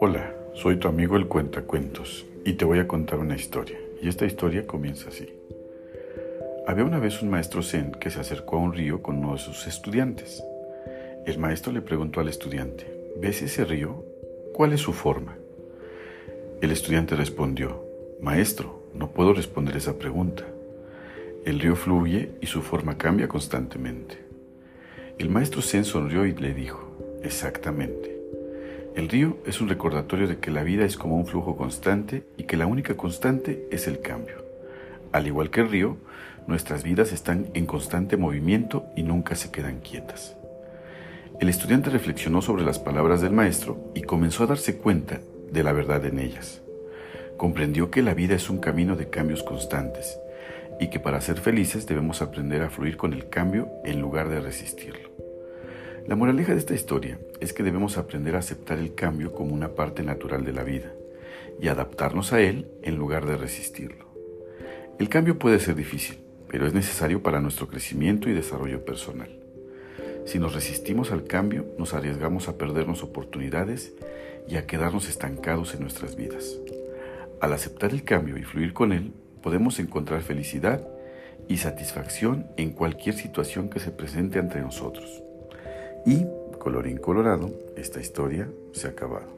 Hola, soy tu amigo el Cuentacuentos y te voy a contar una historia. Y esta historia comienza así. Había una vez un maestro zen que se acercó a un río con uno de sus estudiantes. El maestro le preguntó al estudiante, ¿ves ese río? ¿Cuál es su forma? El estudiante respondió, Maestro, no puedo responder esa pregunta. El río fluye y su forma cambia constantemente. El maestro Zen sonrió y le dijo, Exactamente. El río es un recordatorio de que la vida es como un flujo constante y que la única constante es el cambio. Al igual que el río, nuestras vidas están en constante movimiento y nunca se quedan quietas. El estudiante reflexionó sobre las palabras del maestro y comenzó a darse cuenta de la verdad en ellas. Comprendió que la vida es un camino de cambios constantes y que para ser felices debemos aprender a fluir con el cambio en lugar de resistirlo. La moraleja de esta historia es que debemos aprender a aceptar el cambio como una parte natural de la vida y adaptarnos a él en lugar de resistirlo. El cambio puede ser difícil, pero es necesario para nuestro crecimiento y desarrollo personal. Si nos resistimos al cambio, nos arriesgamos a perdernos oportunidades y a quedarnos estancados en nuestras vidas. Al aceptar el cambio y fluir con él, podemos encontrar felicidad y satisfacción en cualquier situación que se presente ante nosotros. Y, colorín colorado, esta historia se ha acabado.